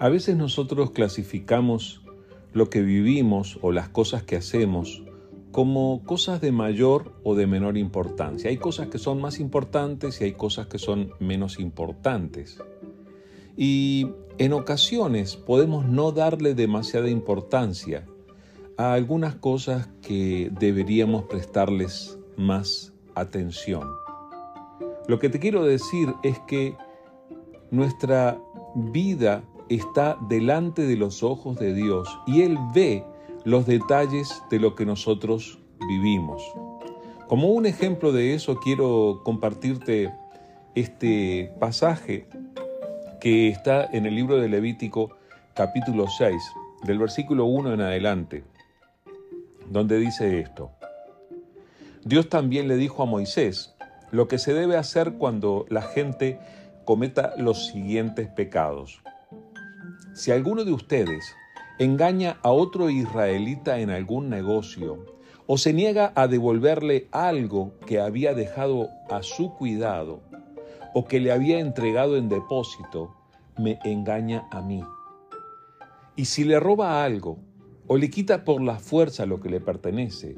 A veces nosotros clasificamos lo que vivimos o las cosas que hacemos como cosas de mayor o de menor importancia. Hay cosas que son más importantes y hay cosas que son menos importantes. Y en ocasiones podemos no darle demasiada importancia a algunas cosas que deberíamos prestarles más atención. Lo que te quiero decir es que nuestra vida está delante de los ojos de Dios y Él ve los detalles de lo que nosotros vivimos. Como un ejemplo de eso quiero compartirte este pasaje que está en el libro de Levítico capítulo 6, del versículo 1 en adelante, donde dice esto. Dios también le dijo a Moisés lo que se debe hacer cuando la gente cometa los siguientes pecados. Si alguno de ustedes engaña a otro israelita en algún negocio o se niega a devolverle algo que había dejado a su cuidado o que le había entregado en depósito, me engaña a mí. Y si le roba algo o le quita por la fuerza lo que le pertenece,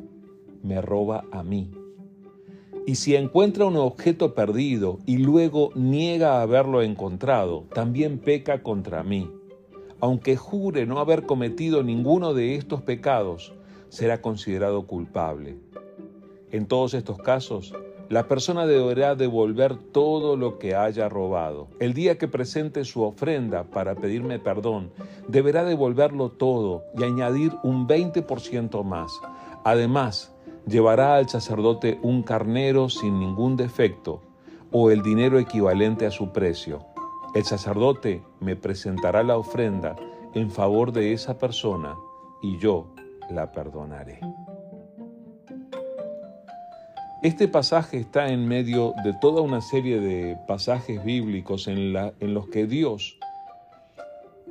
me roba a mí. Y si encuentra un objeto perdido y luego niega haberlo encontrado, también peca contra mí aunque jure no haber cometido ninguno de estos pecados, será considerado culpable. En todos estos casos, la persona deberá devolver todo lo que haya robado. El día que presente su ofrenda para pedirme perdón, deberá devolverlo todo y añadir un 20% más. Además, llevará al sacerdote un carnero sin ningún defecto o el dinero equivalente a su precio. El sacerdote me presentará la ofrenda en favor de esa persona y yo la perdonaré. Este pasaje está en medio de toda una serie de pasajes bíblicos en, los que Dios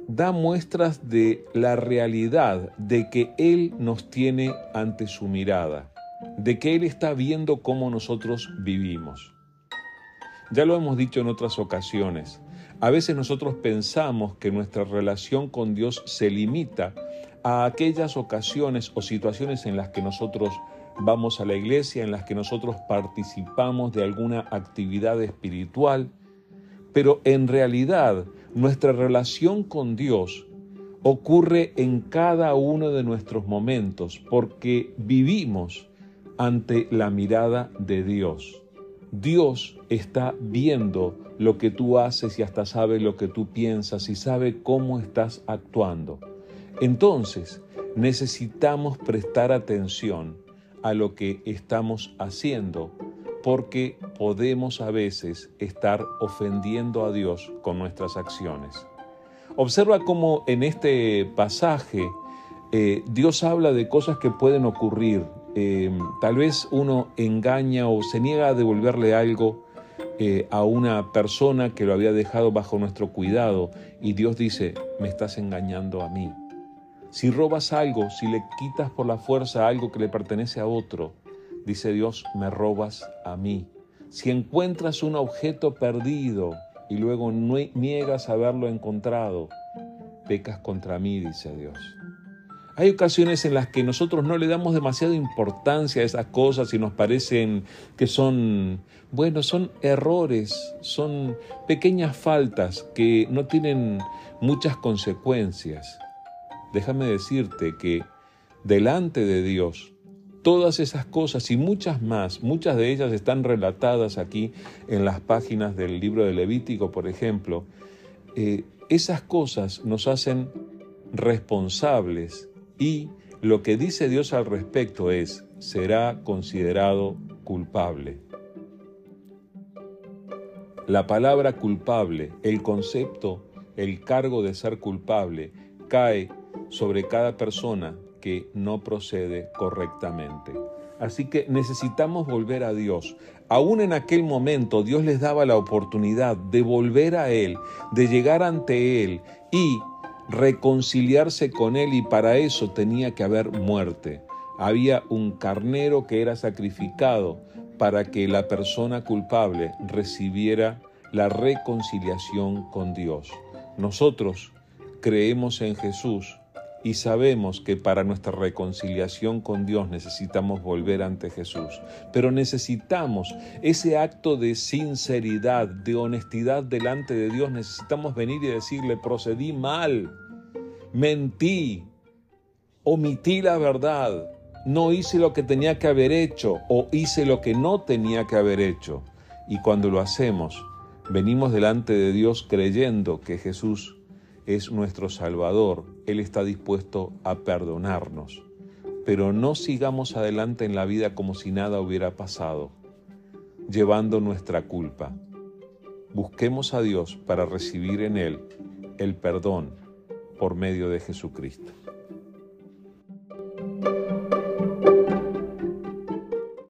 da muestras de la realidad de que Él nos tiene ante su mirada, de que Él está viendo cómo nosotros vivimos. Ya lo hemos dicho en otras ocasiones, a veces nosotros pensamos que nuestra relación con Dios se limita a aquellas ocasiones o situaciones en las que nosotros vamos a la iglesia, en las que nosotros participamos de alguna actividad espiritual, pero en realidad nuestra relación con Dios ocurre en cada uno de nuestros momentos porque vivimos ante la mirada de Dios. Dios está viendo lo que tú haces y hasta sabe lo que tú piensas y sabe cómo estás actuando. Entonces, necesitamos prestar atención a lo que estamos haciendo porque podemos a veces estar ofendiendo a Dios con nuestras acciones. Observa cómo en este pasaje eh, Dios habla de cosas que pueden ocurrir Em, tal vez uno engaña o se niega a devolverle algo eh, a una persona que lo había dejado bajo nuestro cuidado y Dios dice, me estás engañando a mí. Si robas algo, si le quitas por la fuerza algo que le pertenece a otro, dice Dios, me robas a mí. Si encuentras un objeto perdido y luego niegas haberlo encontrado, pecas contra mí, dice Dios. Hay ocasiones en las que nosotros no le damos demasiada importancia a esas cosas y nos parecen que son, bueno, son errores, son pequeñas faltas que no tienen muchas consecuencias. Déjame decirte que delante de Dios, todas esas cosas y muchas más, muchas de ellas están relatadas aquí en las páginas del libro de Levítico, por ejemplo, eh, esas cosas nos hacen responsables y lo que dice Dios al respecto es, será considerado culpable. La palabra culpable, el concepto, el cargo de ser culpable, cae sobre cada persona que no procede correctamente. Así que necesitamos volver a Dios. Aún en aquel momento Dios les daba la oportunidad de volver a Él, de llegar ante Él y reconciliarse con Él y para eso tenía que haber muerte. Había un carnero que era sacrificado para que la persona culpable recibiera la reconciliación con Dios. Nosotros creemos en Jesús y sabemos que para nuestra reconciliación con Dios necesitamos volver ante Jesús, pero necesitamos ese acto de sinceridad, de honestidad delante de Dios, necesitamos venir y decirle, procedí mal, mentí, omití la verdad, no hice lo que tenía que haber hecho o hice lo que no tenía que haber hecho. Y cuando lo hacemos, venimos delante de Dios creyendo que Jesús es nuestro Salvador, Él está dispuesto a perdonarnos. Pero no sigamos adelante en la vida como si nada hubiera pasado, llevando nuestra culpa. Busquemos a Dios para recibir en Él el perdón por medio de Jesucristo.